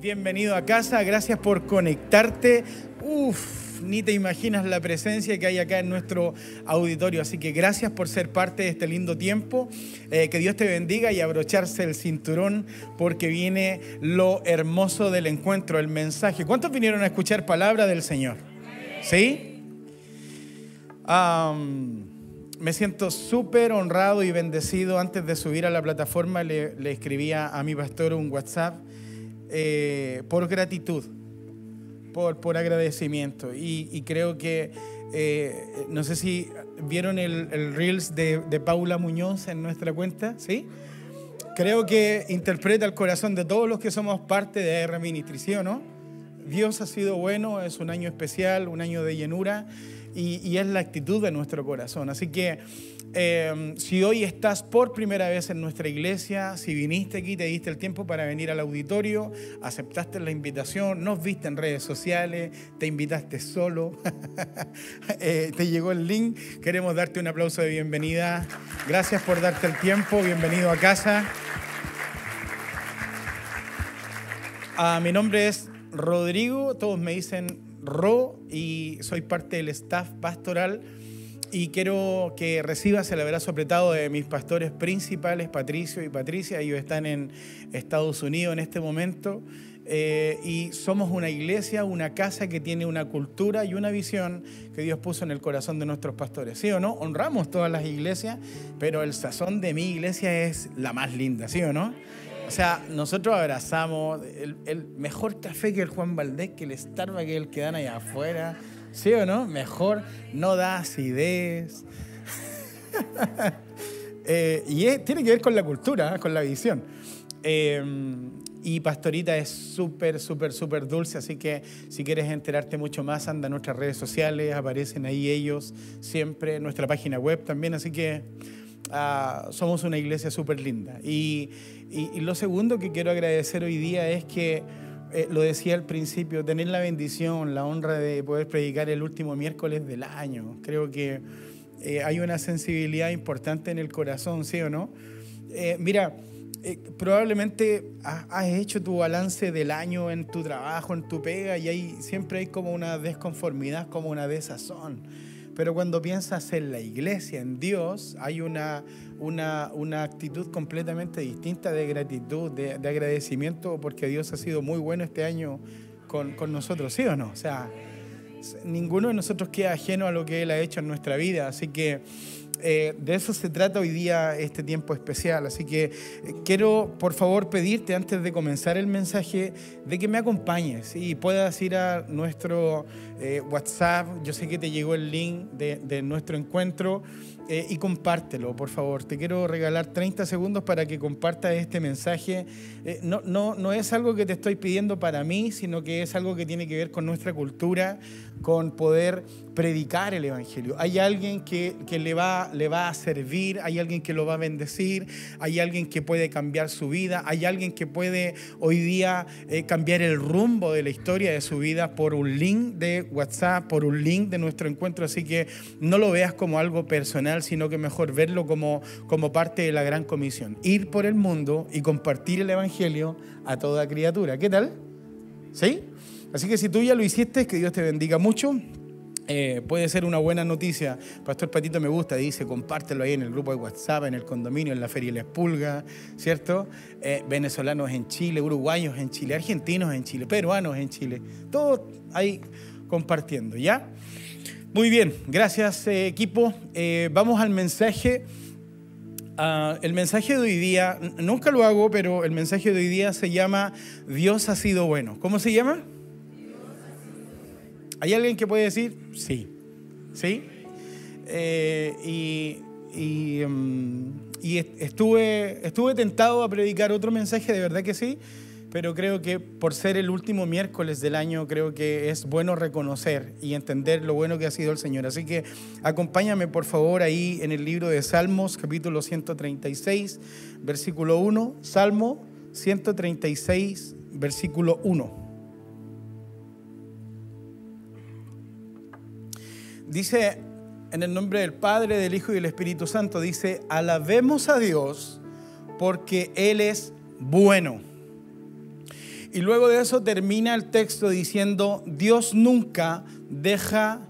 Bienvenido a casa, gracias por conectarte. Uf, ni te imaginas la presencia que hay acá en nuestro auditorio, así que gracias por ser parte de este lindo tiempo. Eh, que Dios te bendiga y abrocharse el cinturón porque viene lo hermoso del encuentro, el mensaje. ¿Cuántos vinieron a escuchar palabra del Señor? ¿Sí? me siento súper honrado y bendecido. Antes de subir a la plataforma le, le escribía a mi pastor un WhatsApp eh, por gratitud, por, por agradecimiento. Y, creo que, eh, no sé si vieron el, Reels de, de, Paula Muñoz en nuestra cuenta, ¿sí? Creo que interpreta el corazón de todos los que somos parte de AR Ministry, o no? Dios ha sido bueno, es un año especial, un año de llenura y, y es la actitud de nuestro corazón. Así que Em, si hoy estás por primera vez en nuestra iglesia, si viniste aquí, te diste el tiempo para venir al auditorio, aceptaste la invitación, nos viste en redes sociales, te invitaste solo, eh, te llegó el link, queremos darte un aplauso de bienvenida. Gracias por darte el tiempo, bienvenido a casa. Ah, mi nombre es Rodrigo, todos me dicen Ro y soy parte del staff pastoral y quiero que recibas el abrazo apretado de mis pastores principales, Patricio y Patricia. Ellos están en Estados Unidos en este momento. Eh, y somos una iglesia, una casa que tiene una cultura y una visión que Dios puso en el corazón de nuestros pastores. ¿Sí o no? Honramos todas las iglesias, pero el sazón de mi iglesia es la más linda, ¿sí o no? O sea, nosotros abrazamos el, el mejor café que el Juan Valdés, que el Starbucks que el que dan allá afuera. ¿Sí o no? Mejor no da acidez. Eh, y tiene que ver con la cultura, ¿eh? con la visión. Eh, y Pastorita es súper, súper, súper dulce, así que si quieres enterarte mucho más, anda a nuestras redes sociales, aparecen ahí ellos siempre, en nuestra página web también, así que ah, somos una iglesia súper linda. y lo segundo que quiero agradecer hoy día es que eh, lo decía al principio, tener la bendición, la honra de poder predicar el último miércoles del año. Creo que eh, hay una sensibilidad importante en el corazón, ¿sí o no? Eh, mira, probablemente has hecho tu balance del año en tu trabajo, en tu pega, y hay, siempre hay como una desconformidad, como una desazón. Pero cuando piensas en la iglesia, en Dios, hay una, una, una actitud completamente distinta de gratitud, de, agradecimiento, porque Dios ha sido muy bueno este año con, con nosotros, ¿sí o no? O sea, ninguno de nosotros queda ajeno a lo que Él ha hecho en nuestra vida, así que eh, de eso se trata hoy día este tiempo especial. Así que eh, quiero, por favor, pedirte antes de comenzar el mensaje de que me acompañes y puedas ir a nuestro eh, WhatsApp. Yo sé que te llegó el link de, de nuestro encuentro. Y compártelo, por favor. Te quiero regalar 30 segundos para que compartas este mensaje. no, no, no es algo que te estoy pidiendo para mí, sino que es algo que tiene que ver con nuestra cultura, con poder predicar el Evangelio. Hay alguien que, que, le, va, le va a servir, hay alguien que lo va a bendecir, hay alguien que puede cambiar su vida, hay alguien que puede hoy día eh, cambiar el rumbo de la historia de su vida por un link de WhatsApp, por un link de nuestro encuentro. Así que no lo veas como algo personal, sino que mejor verlo como, como parte de la gran comisión. Ir por el mundo y compartir el Evangelio a toda criatura. ¿Qué tal? ¿Sí? Así que si tú ya lo hiciste, que Dios te bendiga mucho. Eh, puede ser una buena noticia. Pastor Patito me gusta, dice, compártelo ahí en el grupo de WhatsApp, en el condominio, en la Feria La Espulga, ¿cierto? Eh, venezolanos en Chile, uruguayos en Chile, argentinos en Chile, peruanos en Chile, todos ahí compartiendo, ¿ya? Muy bien, gracias eh, equipo. vamos al mensaje. Ah, el mensaje de hoy día, nunca lo hago, pero el mensaje de hoy día se llama Dios ha sido bueno. ¿Cómo se llama? ¿Hay alguien que puede decir sí? ¿Sí? Eh, y, em, estuve, estuve tentado a predicar otro mensaje, de verdad que sí, pero creo que por ser el último miércoles del año, creo que es bueno reconocer y entender lo bueno que ha sido el Señor. Así que acompáñame por favor ahí en el libro de Salmos, capítulo 136, versículo 1. Salmo 136, versículo 1. Dice en el nombre del Padre, del Hijo y del Espíritu Santo, dice, alabemos a Dios porque Él es bueno Y luego de eso termina el texto diciendo, Dios nunca deja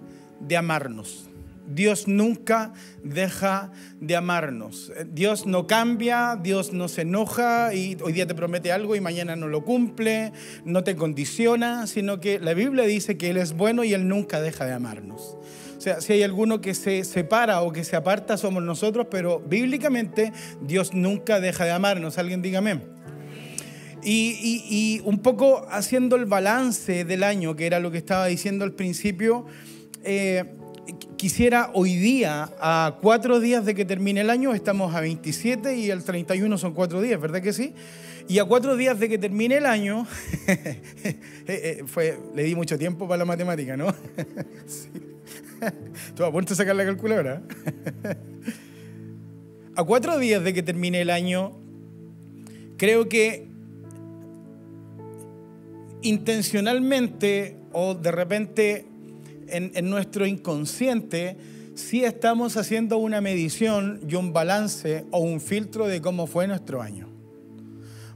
de amarnos. Dios nunca deja de amarnos. Dios no cambia, Dios no se enoja y hoy día te promete algo y mañana no lo cumple, no te condiciona, sino que la Biblia dice que Él es bueno y Él nunca deja de amarnos. O sea, si hay alguno que se separa o que se aparta, somos nosotros, pero bíblicamente Dios nunca deja de amarnos. Alguien dígame. Y, y, un poco haciendo el balance del año, que era lo que estaba diciendo al principio, eh, quisiera hoy día, a cuatro días de que termine el año, estamos a 27 y el 31 son cuatro días, ¿verdad que sí? Y a cuatro días de que termine el año, eh, eh, fue, le di mucho tiempo para la matemática, ¿no? sí. Tú a punto de sacar la calculadora. a cuatro días de que termine el año, creo que intencionalmente o de repente en, nuestro inconsciente sí estamos haciendo una medición y un balance o un filtro de cómo fue nuestro año.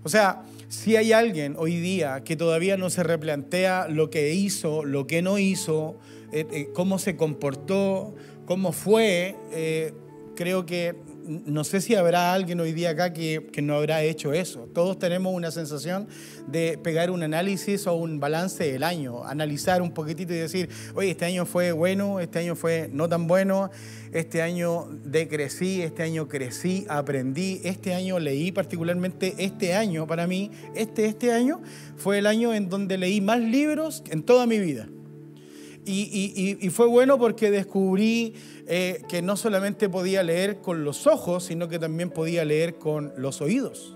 O sea, si hay alguien hoy día que todavía no se replantea lo que hizo, lo que no hizo, eh, eh, cómo se comportó, cómo fue, eh, creo que no sé si habrá alguien hoy día acá que, no habrá hecho eso. Todos tenemos una sensación de pegar un análisis o un balance del año, analizar un poquitito y decir, oye, este año fue bueno, este año fue no tan bueno, este año decrecí, este año crecí, aprendí, este año leí particularmente, este año para mí, este, este año fue el año en donde leí más libros en toda mi vida. Y fue bueno porque descubrí eh, que no solamente podía leer con los ojos, sino que también podía leer con los oídos.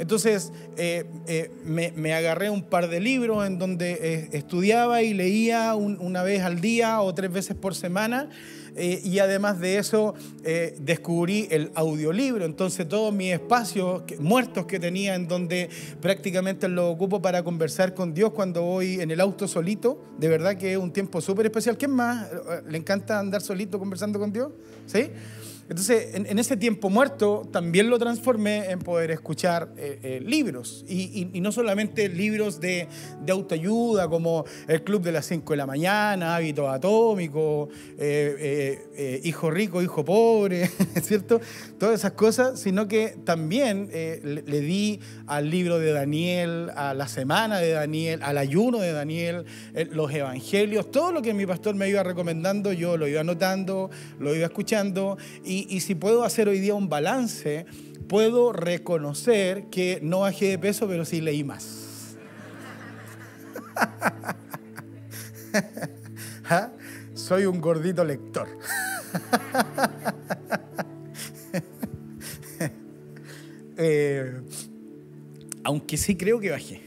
Entonces eh, eh, me, agarré un par de libros en donde estudiaba y leía una vez al día o tres veces por semana eh, y además de eso eh, descubrí el audiolibro, entonces todos mis espacios muertos que tenía en donde prácticamente lo ocupo para conversar con Dios cuando voy en el auto solito, de verdad que es un tiempo súper especial. ¿Quién más le encanta andar solito conversando con Dios? ¿Sí? Entonces, en, ese tiempo muerto también lo transformé en poder escuchar eh, eh, libros. Y, no solamente libros de, autoayuda como El Club de las 5 de la mañana, Hábitos Atómicos, eh, Hijo Rico, Hijo Pobre, ¿cierto? Todas esas cosas, sino que también le, le, di al libro de Daniel, a la semana de Daniel, al ayuno de Daniel, los evangelios, todo lo que mi pastor me iba recomendando, yo lo iba anotando, lo iba escuchando. Y y, si puedo hacer hoy día un balance, puedo reconocer que no bajé de peso, pero sí leí más. ¿Ah? Soy un gordito lector. Eh, aunque sí creo que bajé,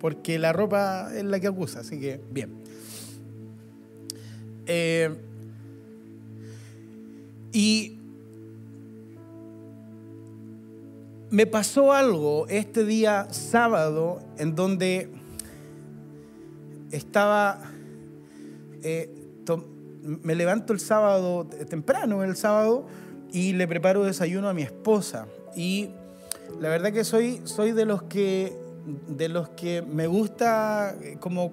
porque la ropa es la que acusa, así que bien. Eh, y me pasó algo este día sábado en donde estaba, eh, me levanto el sábado temprano, el sábado, y le preparo desayuno a mi esposa. Y la verdad que soy, soy de los que de los que me gusta eh, como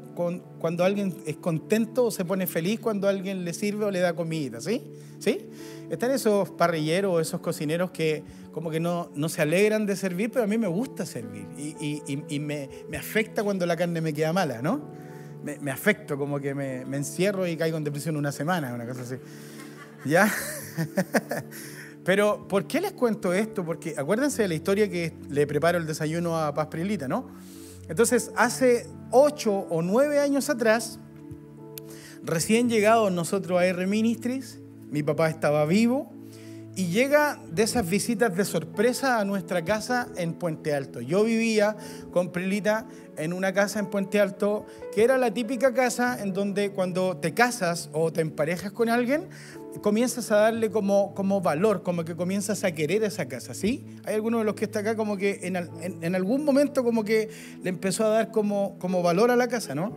cuando alguien es contento o se pone feliz cuando alguien le sirve o le da comida, ¿sí? ¿Sí? Están esos parrilleros, esos cocineros que como que no, no se alegran de servir, pero a mí me gusta servir y, y, me, me, afecta cuando la carne me queda mala, ¿no? Me, me afecto, como que me, me, encierro y caigo en depresión una semana, una cosa así. ¿Ya? pero, ¿por qué les cuento esto? Porque acuérdense de la historia que le preparo el desayuno a Paz Prilita, ¿no? Entonces, hace ocho o nueve años atrás, recién llegados nosotros a R Ministries, mi papá estaba vivo y llega de esas visitas de sorpresa a nuestra casa en Puente Alto. Yo vivía con Prilita en una casa en Puente Alto que era la típica casa en donde cuando te casas o te emparejas con alguien, comienzas a darle como, como valor, como que comienzas a querer esa casa, ¿sí? Hay algunos de los que está acá como que en, en, algún momento como que le empezó a dar como, como valor a la casa, ¿no?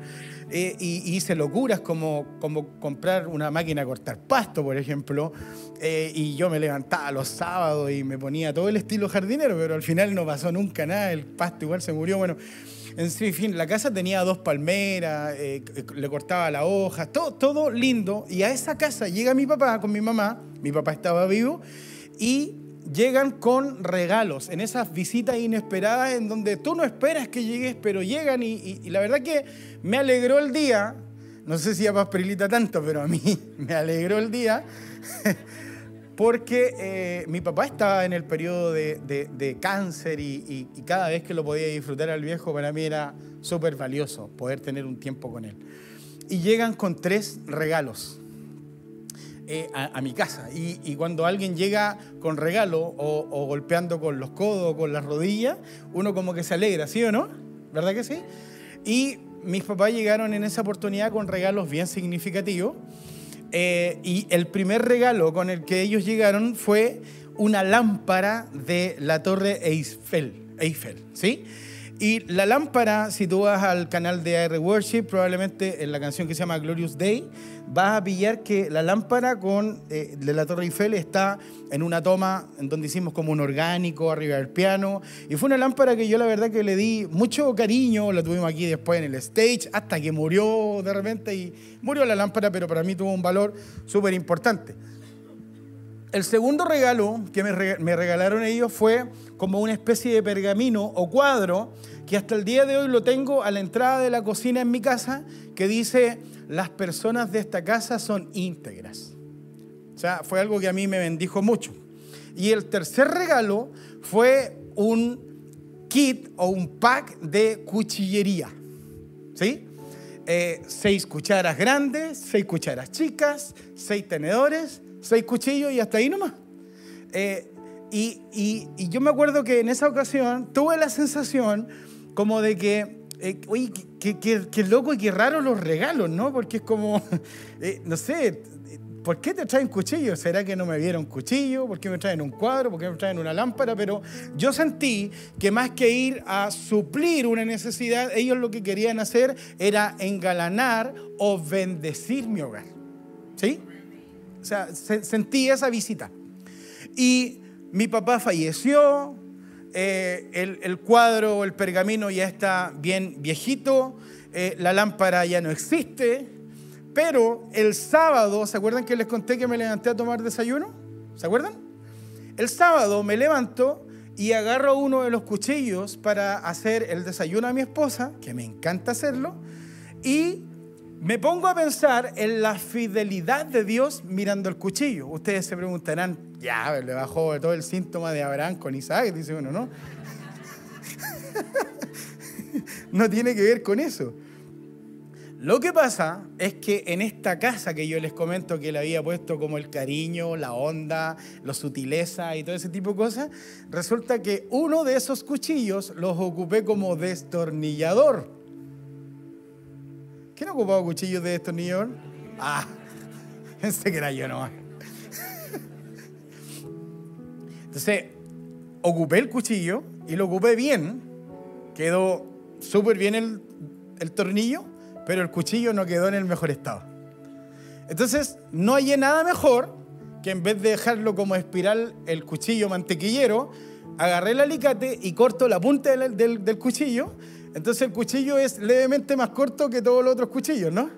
Eh, y, hice locuras como, como comprar una máquina a cortar pasto, por ejemplo, eh, y yo me levantaba los sábados y me ponía todo el estilo jardinero, pero al final no pasó nunca nada, el pasto igual se murió, bueno. En fin, la casa tenía dos palmeras, eh, le cortaba la hoja, todo, todo lindo. Y a esa casa llega mi papá con mi mamá, mi papá estaba vivo, y llegan con regalos, en esas visitas inesperadas en donde tú no esperas que llegues, pero llegan y, la verdad que me alegró el día, no sé si a Pasperilita tanto, pero a mí me alegró el día, porque eh, mi papá estaba en el periodo de, cáncer y, cada vez que lo podía disfrutar al viejo, para mí era súper valioso poder tener un tiempo con él. Y llegan con tres regalos eh, a, mi casa. Y, cuando alguien llega con regalo o, o, golpeando con los codos o con las rodillas, uno como que se alegra, ¿sí o no? ¿Verdad que sí? Y mis papás llegaron en esa oportunidad con regalos bien significativos. Eh, y el primer regalo con el que ellos llegaron fue una lámpara de la Torre Eiffel, Eiffel ¿sí? Y la lámpara, si tú vas al canal de AR Worship, probablemente en la canción que se llama Glorious Day, vas a pillar que la lámpara con, eh, de la Torre Eiffel está en una toma en donde hicimos como un orgánico arriba del piano. Y fue una lámpara que yo la verdad que le di mucho cariño, la tuvimos aquí después en el stage, hasta que murió de repente y murió la lámpara, pero para mí tuvo un valor súper importante. El segundo regalo que me regalaron ellos fue como una especie de pergamino o cuadro que hasta el día de hoy lo tengo a la entrada de la cocina en mi casa, que dice, las personas de esta casa son íntegras. O sea, fue algo que a mí me bendijo mucho. Y el tercer regalo fue un kit o un pack de cuchillería. ¿Sí? Eh, seis cucharas grandes, seis cucharas chicas, seis tenedores seis cuchillos y hasta ahí nomás. Eh, y, y, yo me acuerdo que en esa ocasión tuve la sensación como de que, eh, oye, qué loco y qué raro los regalos, ¿no? Porque es como, eh, no sé, ¿por qué te traen cuchillos? ¿Será que no me vieron cuchillo? ¿Por qué me traen un cuadro? ¿Por qué me traen una lámpara? Pero yo sentí que más que ir a suplir una necesidad, ellos lo que querían hacer era engalanar o bendecir mi hogar. ¿Sí? O sea, sentí esa visita. Y mi papá falleció, eh, el, el, cuadro, el pergamino ya está bien viejito, eh, la lámpara ya no existe, pero el sábado, ¿se acuerdan que les conté que me levanté a tomar desayuno? ¿Se acuerdan? El sábado me levanto y agarro uno de los cuchillos para hacer el desayuno a mi esposa, que me encanta hacerlo, y me pongo a pensar en la fidelidad de Dios mirando el cuchillo. Ustedes se preguntarán, ya, le bajó todo el síntoma de Abraham con Isaac, dice uno, ¿no? no tiene que ver con eso. Lo que pasa es que en esta casa que yo les comento que le había puesto como el cariño, la onda, la sutileza y todo ese tipo de cosas, resulta que uno de esos cuchillos los ocupé como destornillador. ¿Quién ha ocupado cuchillos de destornillador? Ah, pensé que era yo nomás. Entonces, ocupé el cuchillo y lo ocupé bien. Quedó súper bien el, el tornillo, pero el cuchillo no quedó en el mejor estado. Entonces, no hay nada mejor que en vez de dejarlo como espiral el cuchillo mantequillero, agarré el alicate y corto la punta del, del, del cuchillo entonces el cuchillo es levemente más corto que todos los otros cuchillos, ¿no?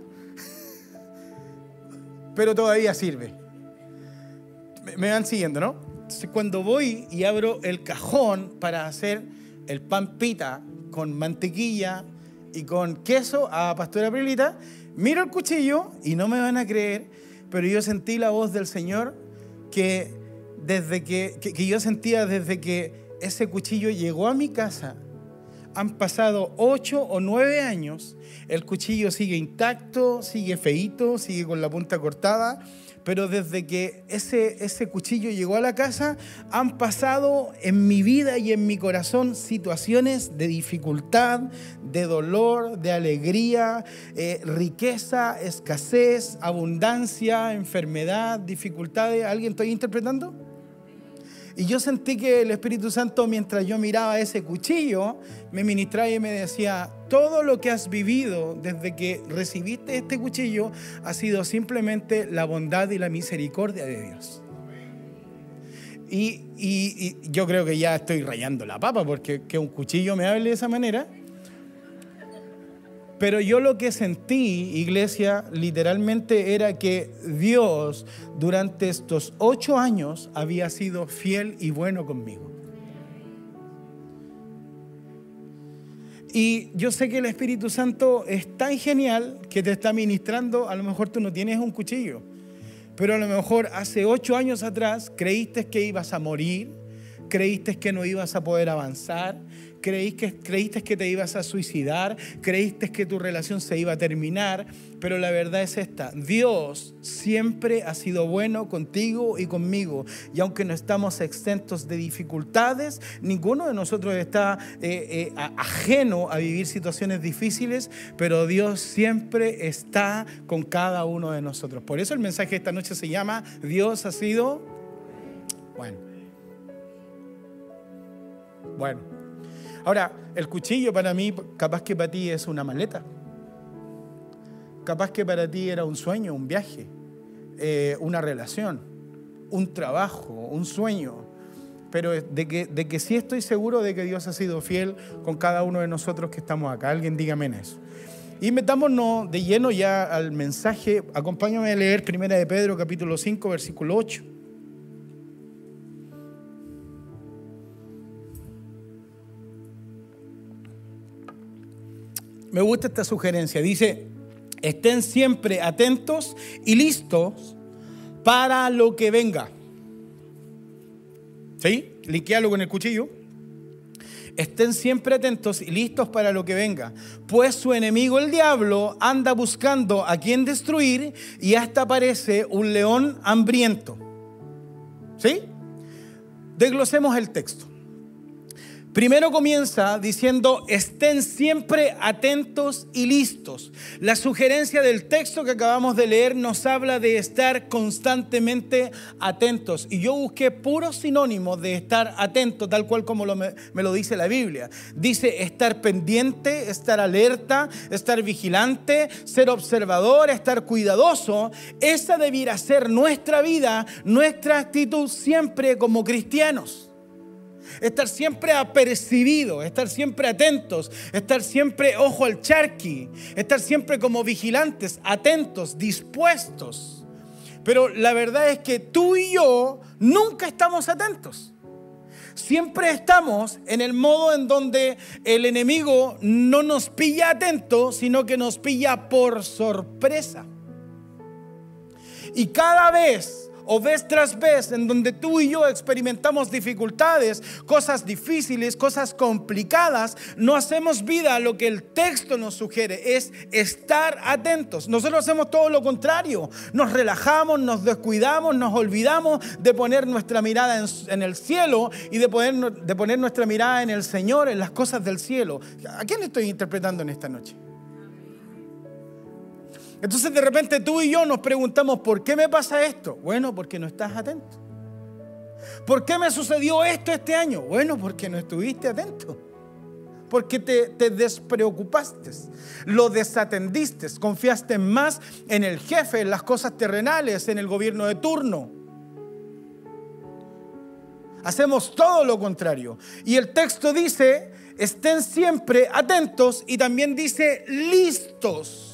Pero todavía sirve. Me van siguiendo, ¿no? Entonces cuando voy y abro el cajón para hacer el pan pita con mantequilla y con queso a Pastora Prilita, miro el cuchillo y no me van a creer, pero yo sentí la voz del Señor que desde que, que yo sentía desde que ese cuchillo llegó a mi casa han pasado ocho o nueve años, el cuchillo sigue intacto, sigue feito, sigue con la punta cortada, pero desde que ese, ese cuchillo llegó a la casa, han pasado en mi vida y en mi corazón situaciones de dificultad, de dolor, de alegría, eh, riqueza, escasez, abundancia, enfermedad, dificultades. ¿Alguien estoy interpretando? Y yo sentí que el Espíritu Santo, mientras yo miraba ese cuchillo, me ministraba y me decía, todo lo que has vivido desde que recibiste este cuchillo ha sido simplemente la bondad y la misericordia de Dios. Y, yo creo que ya estoy rayando la papa porque que un cuchillo me hable de esa manera. Pero yo lo que sentí, iglesia, literalmente era que Dios durante estos ocho años había sido fiel y bueno conmigo. Y yo sé que el Espíritu Santo es tan genial que te está ministrando, a lo mejor tú no tienes un cuchillo, pero a lo mejor hace ocho años atrás creíste que ibas a morir, creíste que no ibas a poder avanzar, creíste, creíste que te ibas a suicidar, creíste que tu relación se iba a terminar, pero la verdad es esta, Dios siempre ha sido bueno contigo y conmigo, y aunque no estamos exentos de dificultades, ninguno de nosotros está eh, eh, ajeno a vivir situaciones difíciles, pero Dios siempre está con cada uno de nosotros. Por eso el mensaje de esta noche se llama, Dios ha sido bueno. Bueno. Ahora, el cuchillo para mí, capaz que para ti es una maleta. Capaz que para ti era un sueño, un viaje, eh, una relación, un trabajo, un sueño. Pero de que, de que sí estoy seguro de que Dios ha sido fiel con cada uno de nosotros que estamos acá. Alguien dígame en eso. Y metámonos de lleno ya al mensaje. Acompáñame a leer Primera de Pedro, capítulo 5, versículo 8. Me gusta esta sugerencia. Dice, estén siempre atentos y listos para lo que venga. ¿Sí? Liquealo con el cuchillo. Estén siempre atentos y listos para lo que venga, pues su enemigo el diablo anda buscando a quien destruir y hasta parece un león hambriento. ¿Sí? Desglosemos el texto. Primero comienza diciendo, estén siempre atentos y listos. La sugerencia del texto que acabamos de leer nos habla de estar constantemente atentos. Y yo busqué puros sinónimos de estar atento, tal cual como me, me lo dice la Biblia. Dice estar pendiente, estar alerta, estar vigilante, ser observador, estar cuidadoso. Esa debiera ser nuestra vida, nuestra actitud siempre como cristianos estar siempre apercibido, estar siempre atentos, estar siempre ojo al charqui, estar siempre como vigilantes, atentos, dispuestos. Pero la verdad es que tú y yo nunca estamos atentos. Siempre estamos en el modo en donde el enemigo no nos pilla atentos, sino que nos pilla por sorpresa. Y cada vez o vez tras vez en donde tú y yo experimentamos dificultades, cosas difíciles, cosas complicadas, no hacemos vida a lo que el texto nos sugiere, es estar atentos. Nosotros hacemos todo lo contrario, nos relajamos, nos descuidamos, nos olvidamos de poner nuestra mirada en, el cielo y de poner, de poner nuestra mirada en el Señor, en las cosas del cielo. ¿A quién estoy interpretando en esta noche? Entonces de repente tú y yo nos preguntamos, ¿por qué me pasa esto? Bueno, porque no estás atento. ¿Por qué me sucedió esto este año? Bueno, porque no estuviste atento. Porque te, te despreocupaste, lo desatendiste, confiaste más en el jefe, en las cosas terrenales, en el gobierno de turno. Hacemos todo lo contrario. Y el texto dice, estén siempre atentos y también dice listos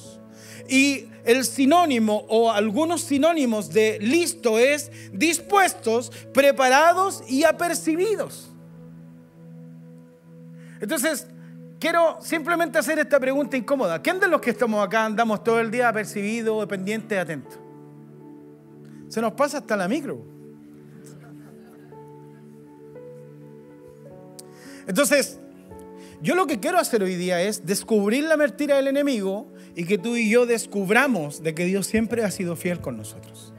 y el sinónimo o algunos sinónimos de listo es dispuestos, preparados y apercibidos. Entonces, quiero simplemente hacer esta pregunta incómoda. ¿Quién de los que estamos acá andamos todo el día apercibido, pendiente, atento? Se nos pasa hasta la micro. Entonces, yo lo que quiero hacer hoy día es descubrir la mentira del enemigo y que tú y yo descubramos de que Dios siempre ha sido fiel con nosotros.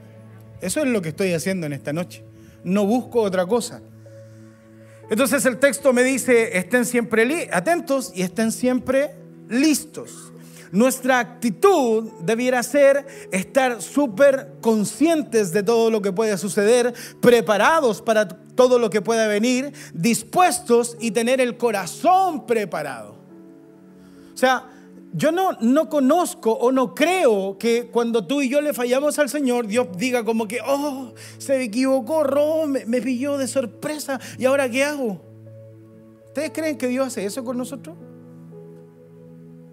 Eso es lo que estoy haciendo en esta noche. No busco otra cosa. Entonces el texto me dice, estén siempre atentos y estén siempre listos. Nuestra actitud debiera ser estar súper conscientes de todo lo que puede suceder, preparados para todo lo que pueda venir, dispuestos y tener el corazón preparado. O sea, yo no, no conozco o no creo que cuando tú y yo le fallamos al Señor, Dios diga como que, oh, se equivocó, me, me pilló de sorpresa y ahora qué hago. ¿Ustedes creen que Dios hace eso con nosotros?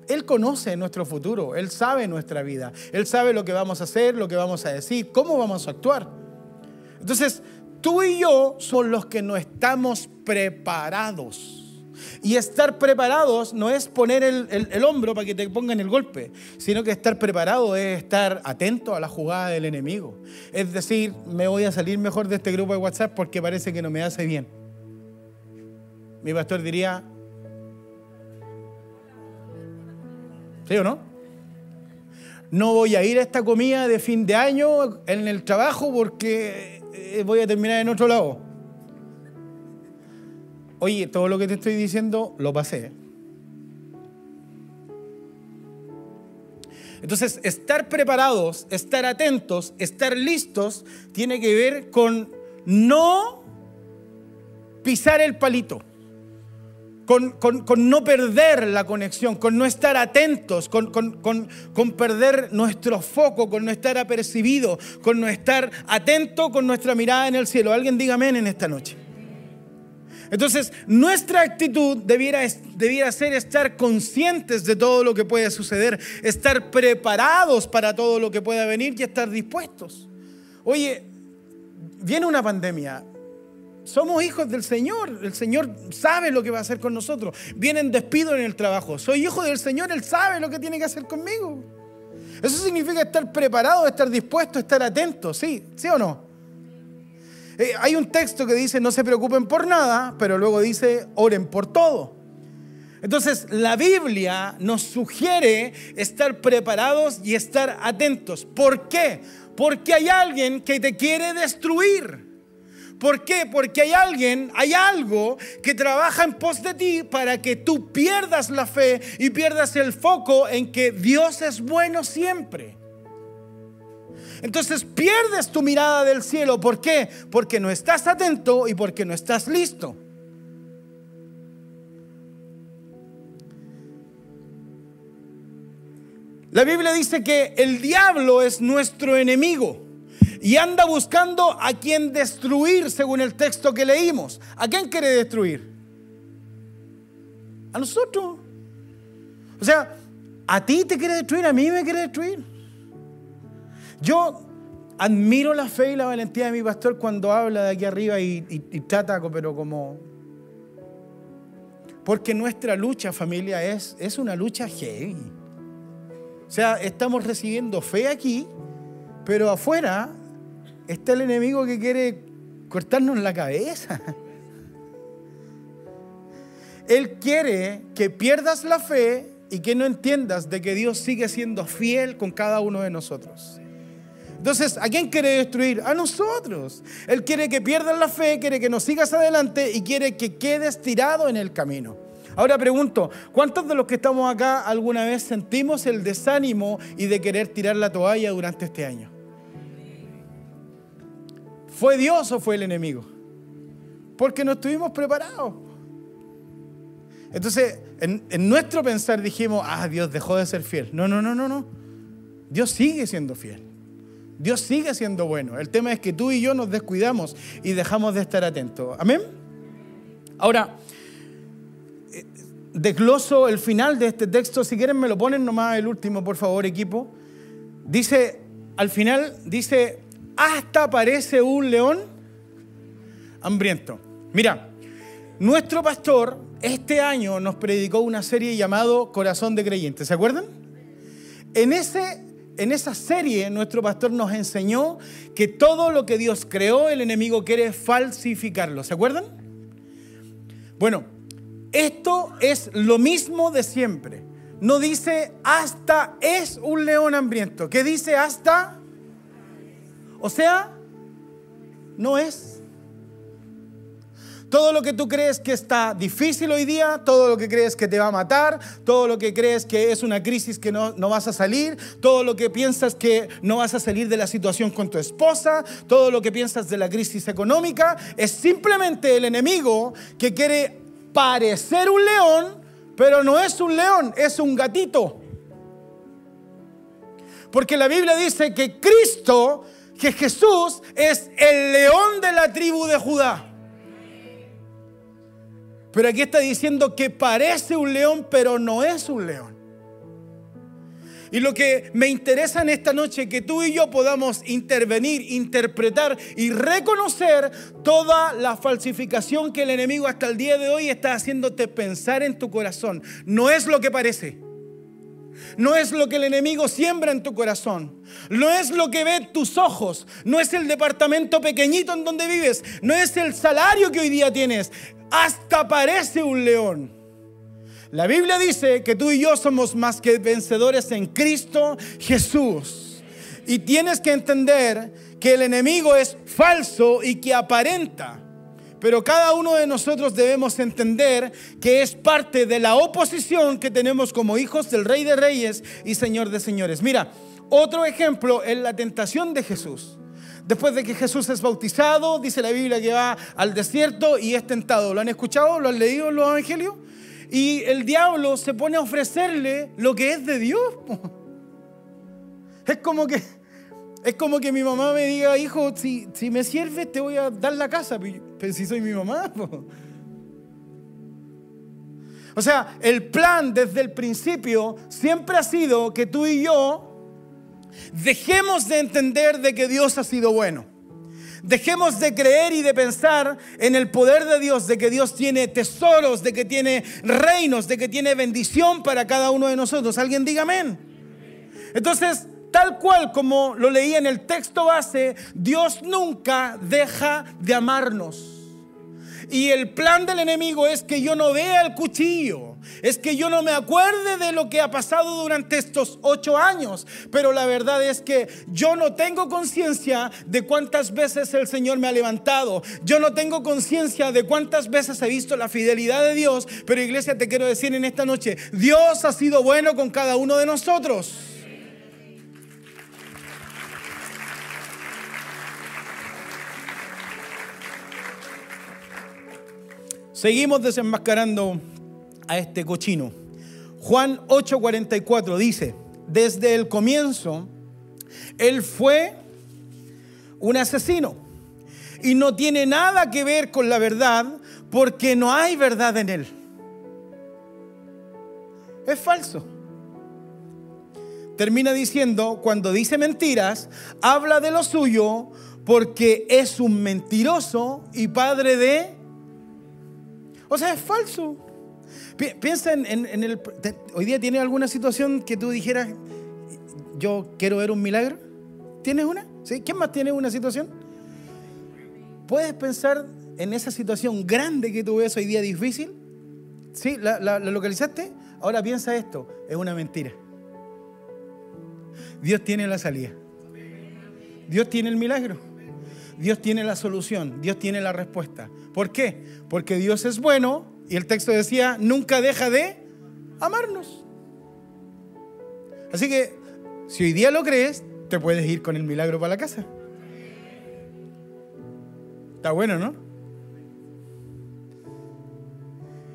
Él conoce nuestro futuro, Él sabe nuestra vida, Él sabe lo que vamos a hacer, lo que vamos a decir, cómo vamos a actuar. Entonces, tú y yo son los que no estamos preparados. Y estar preparados no es poner el, hombro para que te pongan el golpe, sino que estar preparado es estar atento a la jugada del enemigo. Es decir, me voy a salir mejor de este grupo de WhatsApp porque parece que no me hace bien. Mi pastor diría, ¿sí o no? No voy a ir a esta comida de fin de año en el trabajo porque eh, voy a terminar en otro lado. Oye, todo lo que te estoy diciendo lo pasé. Entonces, estar preparados, estar atentos, estar listos, tiene que ver con no pisar el palito, con, no perder la conexión, con no estar atentos, con, con, perder nuestro foco, con no estar apercibido, con no estar atento con nuestra mirada en el cielo. Alguien diga amén en esta noche. Entonces, nuestra actitud debiera, debiera, ser estar conscientes de todo lo que puede suceder, estar preparados para todo lo que pueda venir y estar dispuestos. Oye, viene una pandemia. Somos hijos del Señor. El Señor sabe lo que va a hacer con nosotros. Vienen despidos en el trabajo. Soy hijo del Señor. Él sabe lo que tiene que hacer conmigo. Eso significa estar preparado, estar dispuesto, estar atento. ¿Sí? ¿Sí o no? Eh, hay un texto que dice no se preocupen por nada, pero luego dice oren por todo. Entonces la Biblia nos sugiere estar preparados y estar atentos. ¿Por qué? Porque hay alguien que te quiere destruir. ¿Por qué? Porque hay alguien, hay algo que trabaja en pos de ti para que tú pierdas la fe y pierdas el foco en que Dios es bueno siempre. Entonces pierdes tu mirada del cielo. ¿Por qué? Porque no estás atento y porque no estás listo. La Biblia dice que el diablo es nuestro enemigo y anda buscando a quien destruir, según el texto que leímos. ¿A quién quiere destruir? A nosotros. O sea, a ti te quiere destruir, a mí me quiere destruir. Yo admiro la fe y la valentía de mi pastor cuando habla de aquí arriba y, trata, pero como... Porque nuestra lucha, familia, es, es una lucha heavy. O sea, estamos recibiendo fe aquí, pero afuera está el enemigo que quiere cortarnos la cabeza. Él quiere que pierdas la fe y que no entiendas de que Dios sigue siendo fiel con cada uno de nosotros. Entonces, ¿a quién quiere destruir? A nosotros. Él quiere que pierdas la fe, quiere que nos sigas adelante y quiere que quedes tirado en el camino. Ahora pregunto, ¿cuántos de los que estamos acá alguna vez sentimos el desánimo y de querer tirar la toalla durante este año? ¿Fue Dios o fue el enemigo? Porque no estuvimos preparados. Entonces, en, en, nuestro pensar dijimos, ah, Dios dejó de ser fiel. No, no, no, no, no. Dios sigue siendo fiel. Dios sigue siendo bueno. El tema es que tú y yo nos descuidamos y dejamos de estar atentos. Amén. Ahora, eh, desgloso el final de este texto. Si quieren me lo ponen nomás el último, por favor, equipo. Dice, al final, dice, hasta parece un león hambriento. Mira, nuestro pastor este año nos predicó una serie llamado Corazón de Creyentes. ¿Se acuerdan? En ese en esa serie nuestro pastor nos enseñó que todo lo que Dios creó, el enemigo quiere falsificarlo. ¿Se acuerdan? Bueno, esto es lo mismo de siempre. No dice hasta es un león hambriento. ¿Qué dice hasta? O sea, no es. Todo lo que tú crees que está difícil hoy día, todo lo que crees que te va a matar, todo lo que crees que es una crisis que no, no, vas a salir, todo lo que piensas que no vas a salir de la situación con tu esposa, todo lo que piensas de la crisis económica, es simplemente el enemigo que quiere parecer un león, pero no es un león, es un gatito. Porque la Biblia dice que Cristo, que Jesús es el león de la tribu de Judá. Pero aquí está diciendo que parece un león, pero no es un león. Y lo que me interesa en esta noche que tú y yo podamos intervenir, interpretar y reconocer toda la falsificación que el enemigo hasta el día de hoy está haciéndote pensar en tu corazón. No es lo que parece. No es lo que el enemigo siembra en tu corazón. No es lo que ve tus ojos. No es el departamento pequeñito en donde vives. No es el salario que hoy día tienes. Hasta parece un león. La Biblia dice que tú y yo somos más que vencedores en Cristo Jesús. Y tienes que entender que el enemigo es falso y que aparenta. Pero cada uno de nosotros debemos entender que es parte de la oposición que tenemos como hijos del Rey de Reyes y Señor de Señores. Mira, otro ejemplo es la tentación de Jesús. Después de que Jesús es bautizado, dice la Biblia que va al desierto y es tentado. ¿Lo han escuchado? ¿Lo han leído en los evangelios? Y el diablo se pone a ofrecerle lo que es de Dios. Es como que, es como que mi mamá me diga, hijo, si, si me sirves te voy a dar la casa, pero si soy mi mamá. O sea, el plan desde el principio siempre ha sido que tú y yo dejemos de entender de que Dios ha sido bueno. Dejemos de creer y de pensar en el poder de Dios, de que Dios tiene tesoros, de que tiene reinos, de que tiene bendición para cada uno de nosotros. ¿Alguien diga amén? Entonces, tal cual como lo leí en el texto base, Dios nunca deja de amarnos. Y el plan del enemigo es que yo no vea el cuchillo, es que yo no me acuerde de lo que ha pasado durante estos ocho años. Pero la verdad es que yo no tengo conciencia de cuántas veces el Señor me ha levantado. Yo no tengo conciencia de cuántas veces he visto la fidelidad de Dios. Pero iglesia, te quiero decir en esta noche, Dios ha sido bueno con cada uno de nosotros. Seguimos desenmascarando a este cochino. Juan 8:44 dice, desde el comienzo, él fue un asesino y no tiene nada que ver con la verdad porque no hay verdad en él. Es falso. Termina diciendo, cuando dice mentiras, habla de lo suyo porque es un mentiroso y padre de o sea, es falso. Piensa en, el... ¿Hoy día tienes alguna situación que tú dijeras, yo quiero ver un milagro? ¿Tienes una? ¿Sí? ¿Quién más tiene una situación? ¿Puedes pensar en esa situación grande que tú ves hoy día difícil? ¿Sí? ¿La, la localizaste? Ahora piensa esto, es una mentira. Dios tiene la salida. Dios tiene el milagro. Dios tiene la solución, Dios tiene la respuesta. ¿Por qué? Porque Dios es bueno y el texto decía, nunca deja de amarnos. Así que, si hoy día lo crees, te puedes ir con el milagro para la casa. Está bueno, ¿no?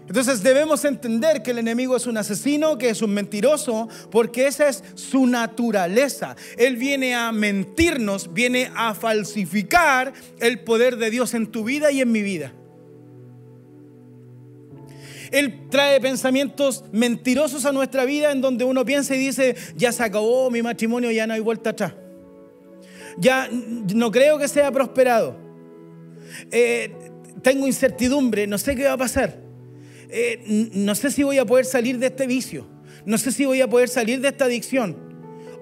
Entonces debemos entender que el enemigo es un asesino, que es un mentiroso, porque esa es su naturaleza. Él viene a mentirnos, viene a falsificar el poder de Dios en tu vida y en mi vida. Él trae pensamientos mentirosos a nuestra vida en donde uno piensa y dice, ya se acabó mi matrimonio, ya no hay vuelta atrás. Ya no creo que sea prosperado. Eh, tengo incertidumbre, no sé qué va a pasar. Eh, no sé si voy a poder salir de este vicio, no sé si voy a poder salir de esta adicción.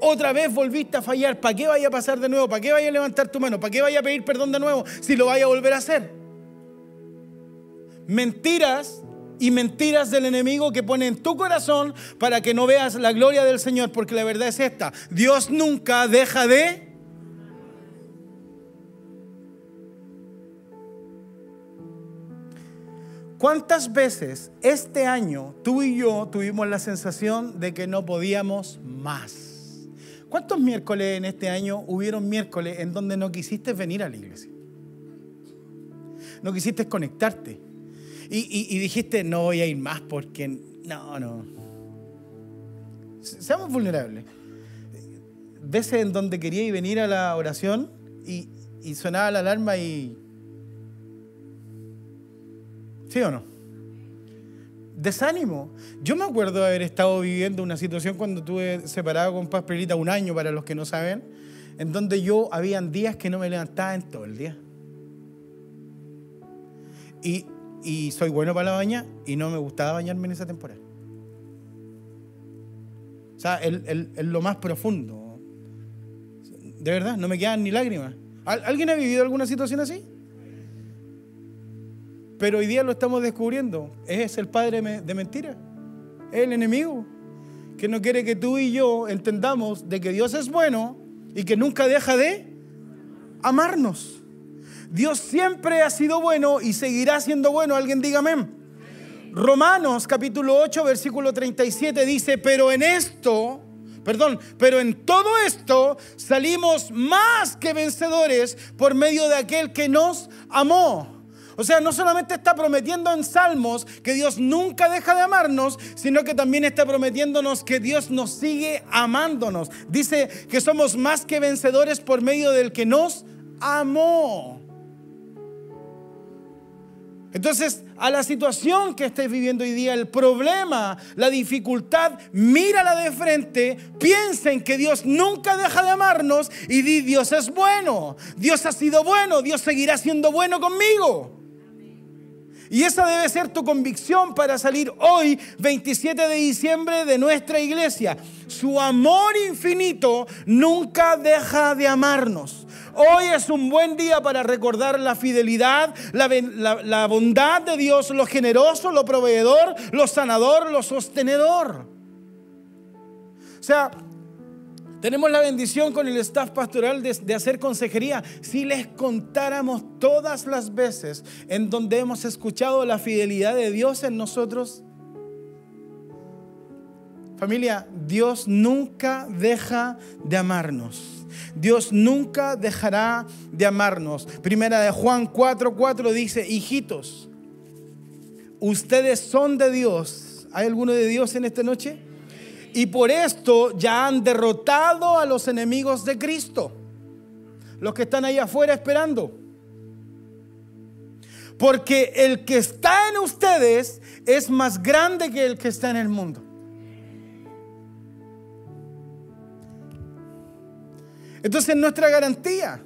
Otra vez volviste a fallar, ¿para qué vaya a pasar de nuevo? ¿Para qué vaya a levantar tu mano? ¿Para qué vaya a pedir perdón de nuevo si lo vaya a volver a hacer? Mentiras y mentiras del enemigo que pone en tu corazón para que no veas la gloria del Señor, porque la verdad es esta, Dios nunca deja de ¿Cuántas veces este año tú y yo tuvimos la sensación de que no podíamos más? ¿Cuántos miércoles en este año hubieron miércoles en donde no quisiste venir a la iglesia? No quisiste conectarte. Y, dijiste, no voy a ir más porque no, no. Seamos vulnerables. Veces en donde quería venir a la oración y, y sonaba la alarma y ¿Sí o no? desánimo. Yo me acuerdo de haber estado viviendo una situación cuando estuve separado con Paz Perlita un año, para los que no saben, en donde yo habían días que no me levantaba en todo el día. Y, y soy bueno para la baña y no me gustaba bañarme en esa temporada. O sea, es lo más profundo. De verdad, no me quedan ni lágrimas. ¿Alguien ha vivido alguna situación así? Pero hoy día lo estamos descubriendo. Es el padre de mentira. Es el enemigo. Que no quiere que tú y yo entendamos de que Dios es bueno y que nunca deja de amarnos. Dios siempre ha sido bueno y seguirá siendo bueno. Alguien diga amén. Romanos capítulo 8, versículo 37 dice, pero en esto, perdón, pero en todo esto salimos más que vencedores por medio de aquel que nos amó. O sea, no solamente está prometiendo en Salmos que Dios nunca deja de amarnos, sino que también está prometiéndonos que Dios nos sigue amándonos. Dice que somos más que vencedores por medio del que nos amó. Entonces, a la situación que estés viviendo hoy día, el problema, la dificultad, mírala de frente, piensa en que Dios nunca deja de amarnos y di, Dios es bueno, Dios ha sido bueno, Dios seguirá siendo bueno conmigo. Y esa debe ser tu convicción para salir hoy, 27 de diciembre, de nuestra iglesia. Su amor infinito nunca deja de amarnos. Hoy es un buen día para recordar la fidelidad, la, bondad de Dios, lo generoso, lo proveedor, lo sanador, lo sostenedor. O sea, tenemos la bendición con el staff pastoral de, hacer consejería. Si les contáramos todas las veces en donde hemos escuchado la fidelidad de Dios en nosotros, familia, Dios nunca deja de amarnos. Dios nunca dejará de amarnos. Primera de Juan 4:4 dice, hijitos, ustedes son de Dios. ¿Hay alguno de Dios en esta noche? Y por esto ya han derrotado a los enemigos de Cristo. Los que están ahí afuera esperando. Porque el que está en ustedes es más grande que el que está en el mundo. Entonces nuestra garantía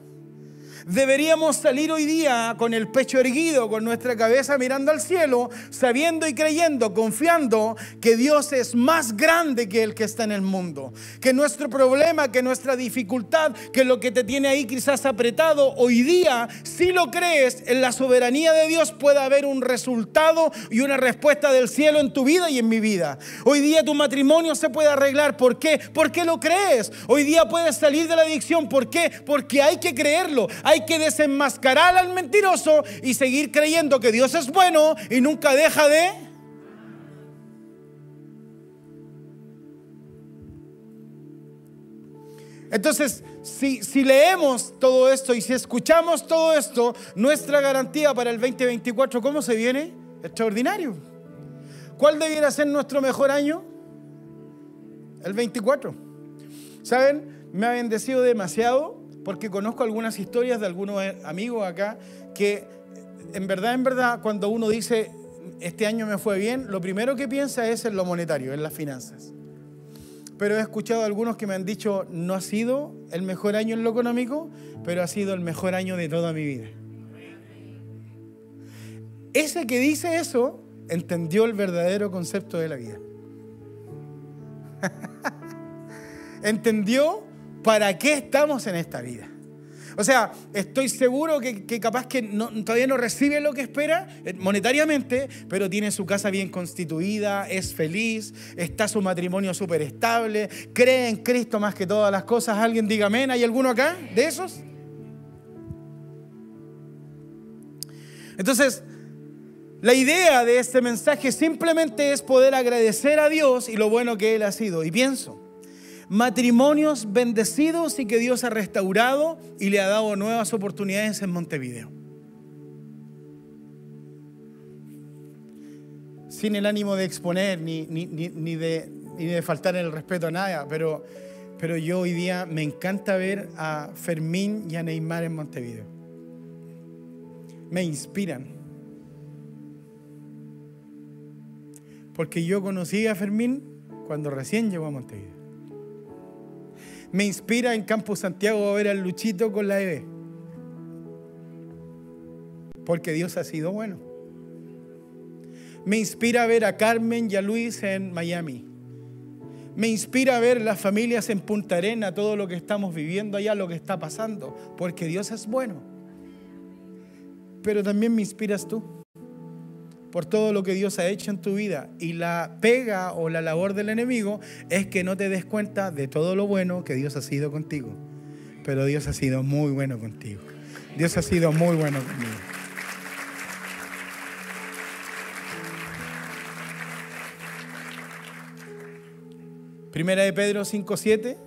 Deberíamos salir hoy día con el pecho erguido, con nuestra cabeza mirando al cielo, sabiendo y creyendo, confiando que Dios es más grande que el que está en el mundo. Que nuestro problema, que nuestra dificultad, que lo que te tiene ahí quizás apretado, hoy día, si lo crees, en la soberanía de Dios puede haber un resultado y una respuesta del cielo en tu vida y en mi vida. Hoy día tu matrimonio se puede arreglar. ¿Por qué? Porque lo crees. Hoy día puedes salir de la adicción. ¿Por qué? Porque hay que creerlo. Que desenmascarar al mentiroso y seguir creyendo que Dios es bueno y nunca deja de... Entonces, si, si, leemos todo esto y si escuchamos todo esto, nuestra garantía para el 2024, ¿cómo se viene? Extraordinario. ¿Cuál debiera ser nuestro mejor año? El 24. ¿Saben? Me ha bendecido demasiado porque conozco algunas historias de algunos amigos acá que en verdad, en verdad, cuando uno dice, este año me fue bien, lo primero que piensa es en lo monetario, en las finanzas. Pero he escuchado a algunos que me han dicho, no ha sido el mejor año en lo económico, pero ha sido el mejor año de toda mi vida. Ese que dice eso entendió el verdadero concepto de la vida. entendió ¿para qué estamos en esta vida? O sea, estoy seguro que, capaz que todavía no recibe lo que espera eh, monetariamente, pero tiene su casa bien constituida, es feliz, está su matrimonio súper estable, cree en Cristo más que todas las cosas. ¿Alguien diga amén? ¿Hay alguno acá de esos? Entonces, la idea de este mensaje simplemente es poder agradecer a Dios y lo bueno que Él ha sido. Y pienso, matrimonios bendecidos y que Dios ha restaurado y le ha dado nuevas oportunidades en Montevideo. Sin el ánimo de exponer ni, ni, de, de, faltar el respeto a nada, pero, pero yo hoy día me encanta ver a Fermín y a Neymar en Montevideo. Me inspiran. Porque yo conocí a Fermín cuando recién llegó a Montevideo. Me inspira en Campo Santiago a ver al Luchito con la Eve. Porque Dios ha sido bueno. Me inspira a ver a Carmen y a Luis en Miami. Me inspira a ver las familias en Punta Arena, todo lo que estamos viviendo allá, lo que está pasando, porque Dios es bueno. Pero también me inspiras tú por todo lo que Dios ha hecho en tu vida. Y la pega o la labor del enemigo es que no te des cuenta de todo lo bueno que Dios ha sido contigo. Pero Dios ha sido muy bueno contigo. Dios ha sido muy bueno conmigo. Primera de Pedro 5.7.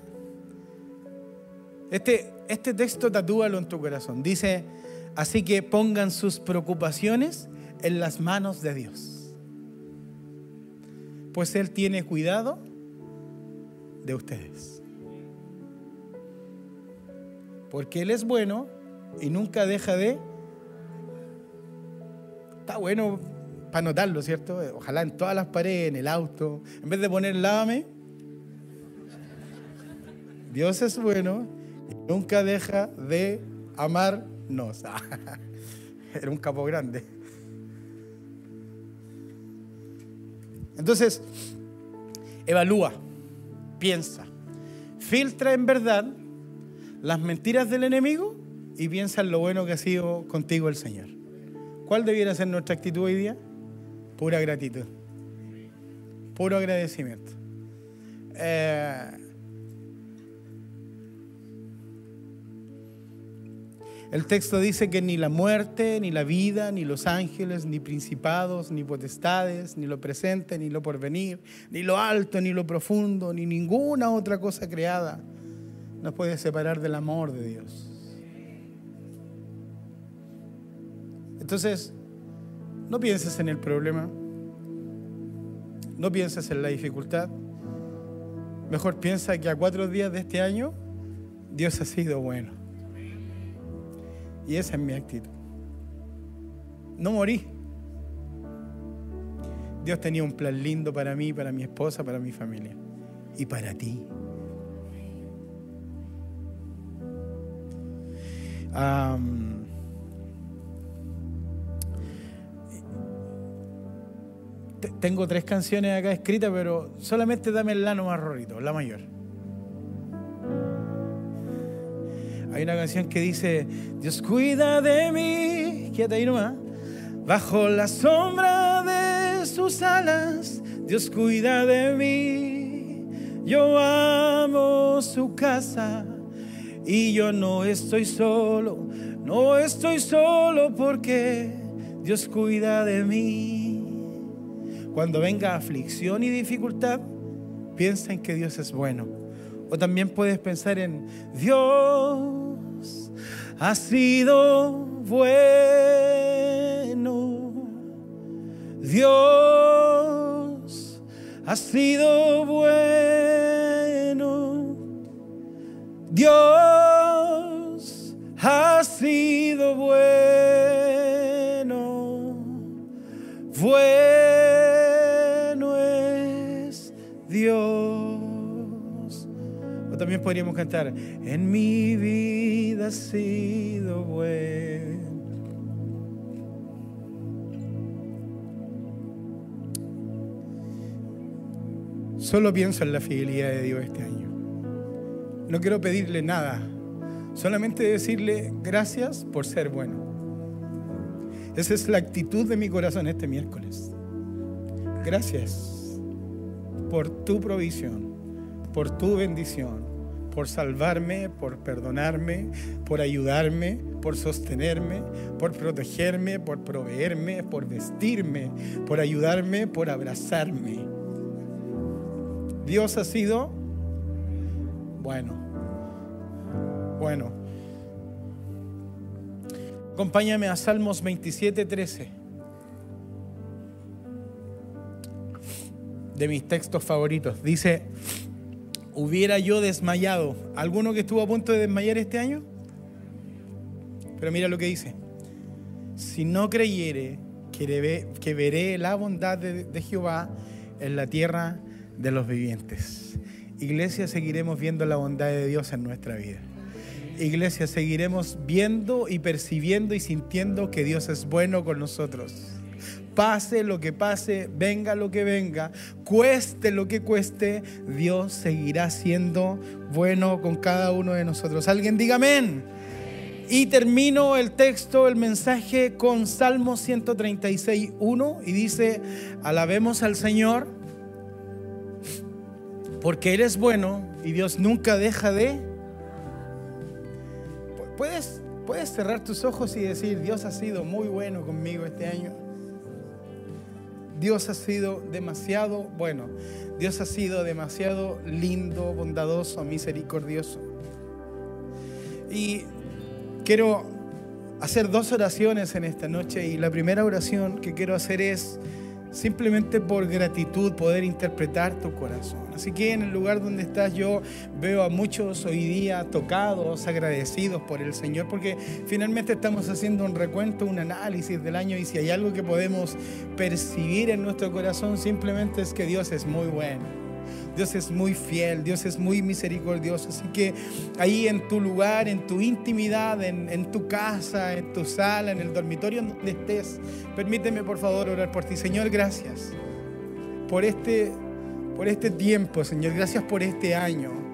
Este, este texto tatúalo en tu corazón. Dice, así que pongan sus preocupaciones en las manos de Dios. Pues Él tiene cuidado de ustedes. Porque Él es bueno y nunca deja de... Está bueno para notarlo, ¿cierto? Ojalá en todas las paredes, en el auto. En vez de poner lávame, Dios es bueno y nunca deja de amarnos. Era un capo grande. Entonces, evalúa, piensa, filtra en verdad las mentiras del enemigo y piensa en lo bueno que ha sido contigo el Señor. ¿Cuál debiera ser nuestra actitud hoy día? Pura gratitud, puro agradecimiento. Eh, El texto dice que ni la muerte, ni la vida, ni los ángeles, ni principados, ni potestades, ni lo presente, ni lo porvenir, ni lo alto, ni lo profundo, ni ninguna otra cosa creada nos puede separar del amor de Dios. Entonces, no pienses en el problema, no pienses en la dificultad, mejor piensa que a cuatro días de este año Dios ha sido bueno. Y esa es mi actitud. No morí. Dios tenía un plan lindo para mí, para mi esposa, para mi familia y para ti. tengo tres canciones acá escritas, pero solamente dame el lano más rorito, la mayor. Hay una canción que dice, Dios cuida de mí, quédate ahí nomás, bajo la sombra de sus alas, Dios cuida de mí, yo amo su casa y yo no estoy solo, no estoy solo porque Dios cuida de mí. Cuando venga aflicción y dificultad, piensa en que Dios es bueno. O también puedes pensar en Dios ha sido bueno. Dios ha sido bueno. Dios ha sido bueno. Bueno es Dios. O también podríamos cantar, en mi vida ha sido bueno. Solo pienso en la fidelidad de Dios este año. No quiero pedirle nada, solamente decirle gracias por ser bueno. Esa es la actitud de mi corazón este miércoles. Gracias por tu provisión, por tu bendición por salvarme, por perdonarme, por ayudarme, por sostenerme, por protegerme, por proveerme, por vestirme, por ayudarme, por abrazarme. Dios ha sido bueno, bueno. Acompáñame a Salmos 27, 13. De mis textos favoritos. Dice, hubiera yo desmayado. ¿Alguno que estuvo a punto de desmayar este año? Pero mira lo que dice. Si no creyere que, veré la bondad de, Jehová en la tierra de los vivientes. Iglesia, seguiremos viendo la bondad de Dios en nuestra vida. Iglesia, seguiremos viendo y percibiendo y sintiendo que Dios es bueno con nosotros. Pase lo que pase, venga lo que venga, cueste lo que cueste, Dios seguirá siendo bueno con cada uno de nosotros. Alguien diga amén. Y termino el texto, el mensaje con Salmo 136, 1 y dice, alabemos al Señor porque Él es bueno y Dios nunca deja de... Puedes, puedes cerrar tus ojos y decir, Dios ha sido muy bueno conmigo este año. Dios ha sido demasiado bueno. Dios ha sido demasiado lindo, bondadoso, misericordioso. Y quiero hacer dos oraciones en esta noche y la primera oración que quiero hacer es simplemente por gratitud poder interpretar tu corazón. Así que en el lugar donde estás yo veo a muchos hoy día tocados, agradecidos por el Señor, porque finalmente estamos haciendo un recuento, un análisis del año y si hay algo que podemos percibir en nuestro corazón simplemente es que Dios es muy bueno. Dios es muy fiel, Dios es muy misericordioso. Así que ahí en tu lugar, en tu intimidad, en, tu casa, en tu sala, en el dormitorio donde estés, permíteme por favor orar por ti. Señor, gracias por este, por este tiempo, Señor. Gracias por este año.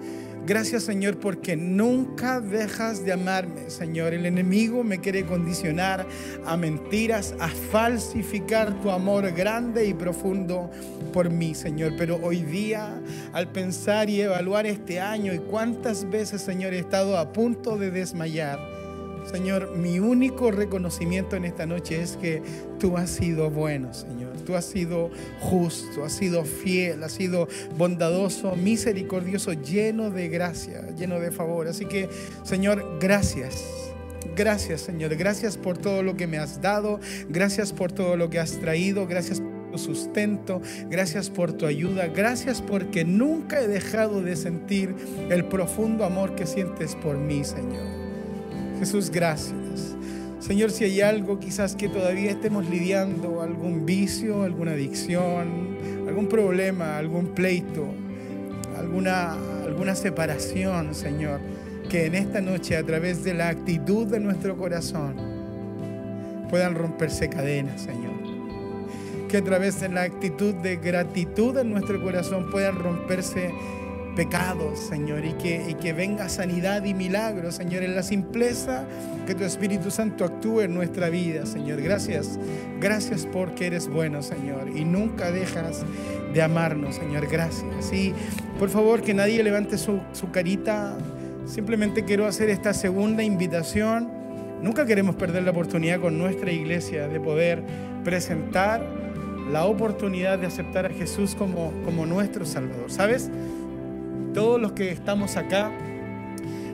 Gracias Señor porque nunca dejas de amarme, Señor. El enemigo me quiere condicionar a mentiras, a falsificar tu amor grande y profundo por mí, Señor. Pero hoy día, al pensar y evaluar este año y cuántas veces, Señor, he estado a punto de desmayar, Señor, mi único reconocimiento en esta noche es que tú has sido bueno, Señor. Tú has sido justo, has sido fiel, has sido bondadoso, misericordioso, lleno de gracia, lleno de favor. Así que, Señor, gracias. Gracias, Señor. Gracias por todo lo que me has dado. Gracias por todo lo que has traído. Gracias por tu sustento. Gracias por tu ayuda. Gracias porque nunca he dejado de sentir el profundo amor que sientes por mí, Señor. Jesús, gracias. Señor, si hay algo quizás que todavía estemos lidiando, algún vicio, alguna adicción, algún problema, algún pleito, alguna, alguna separación, Señor, que en esta noche a través de la actitud de nuestro corazón puedan romperse cadenas, Señor. Que a través de la actitud de gratitud en nuestro corazón puedan romperse pecados, Señor, y que, y que venga sanidad y milagro, Señor, en la simpleza que tu Espíritu Santo actúe en nuestra vida, Señor. Gracias, gracias porque eres bueno, Señor, y nunca dejas de amarnos, Señor. Gracias. Y por favor, que nadie levante su, su carita. Simplemente quiero hacer esta segunda invitación. Nunca queremos perder la oportunidad con nuestra iglesia de poder presentar la oportunidad de aceptar a Jesús como, como nuestro Salvador. ¿Sabes? Todos los que estamos acá,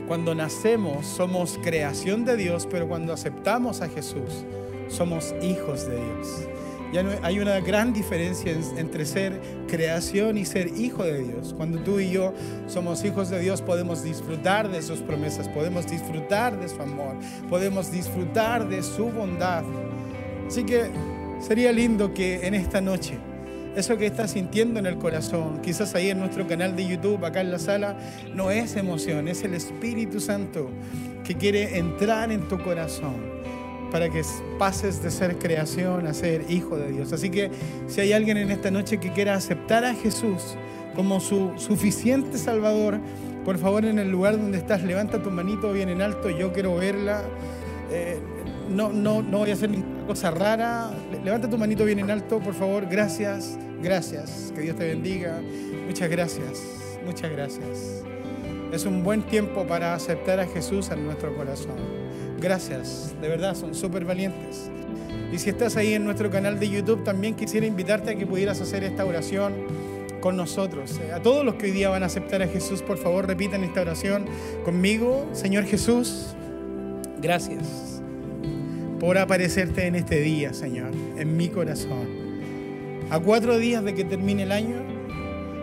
cuando nacemos somos creación de Dios, pero cuando aceptamos a Jesús somos hijos de Dios. Ya hay una gran diferencia entre ser creación y ser hijo de Dios. Cuando tú y yo somos hijos de Dios podemos disfrutar de sus promesas, podemos disfrutar de su amor, podemos disfrutar de su bondad. Así que sería lindo que en esta noche eso que estás sintiendo en el corazón, quizás ahí en nuestro canal de YouTube, acá en la sala, no es emoción, es el Espíritu Santo que quiere entrar en tu corazón para que pases de ser creación a ser hijo de Dios. Así que si hay alguien en esta noche que quiera aceptar a Jesús como su suficiente Salvador, por favor en el lugar donde estás, levanta tu manito bien en alto, yo quiero verla. Eh, no, no, no voy a hacer ninguna cosa rara. Levanta tu manito bien en alto, por favor. Gracias, gracias. Que Dios te bendiga. Muchas gracias, muchas gracias. Es un buen tiempo para aceptar a Jesús en nuestro corazón. Gracias, de verdad, son súper valientes. Y si estás ahí en nuestro canal de YouTube, también quisiera invitarte a que pudieras hacer esta oración con nosotros. A todos los que hoy día van a aceptar a Jesús, por favor, repitan esta oración conmigo. Señor Jesús, gracias por aparecerte en este día, Señor, en mi corazón. A cuatro días de que termine el año,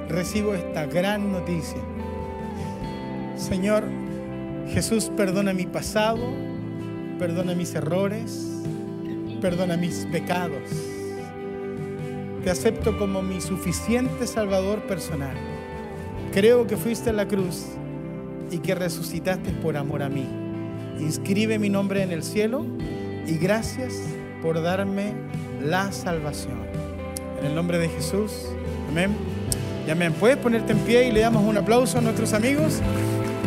recibo esta gran noticia. Señor, Jesús perdona mi pasado, perdona mis errores, perdona mis pecados. te acepto como mi suficiente Salvador personal. Creo que fuiste a la cruz y que resucitaste por amor a mí. Inscribe mi nombre en el cielo y gracias por darme la salvación. En el nombre de Jesús. Amén. Y amén. Puedes ponerte en pie y le damos un aplauso a nuestros amigos.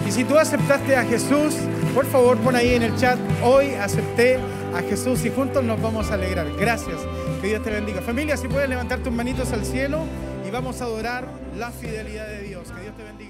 Y si tú aceptaste a Jesús, por favor pon ahí en el chat, hoy acepté a Jesús y juntos nos vamos a alegrar. Gracias. Que Dios te bendiga. Familia, si puedes levantar tus manitos al cielo y vamos a adorar la fidelidad de Dios. Que Dios te bendiga.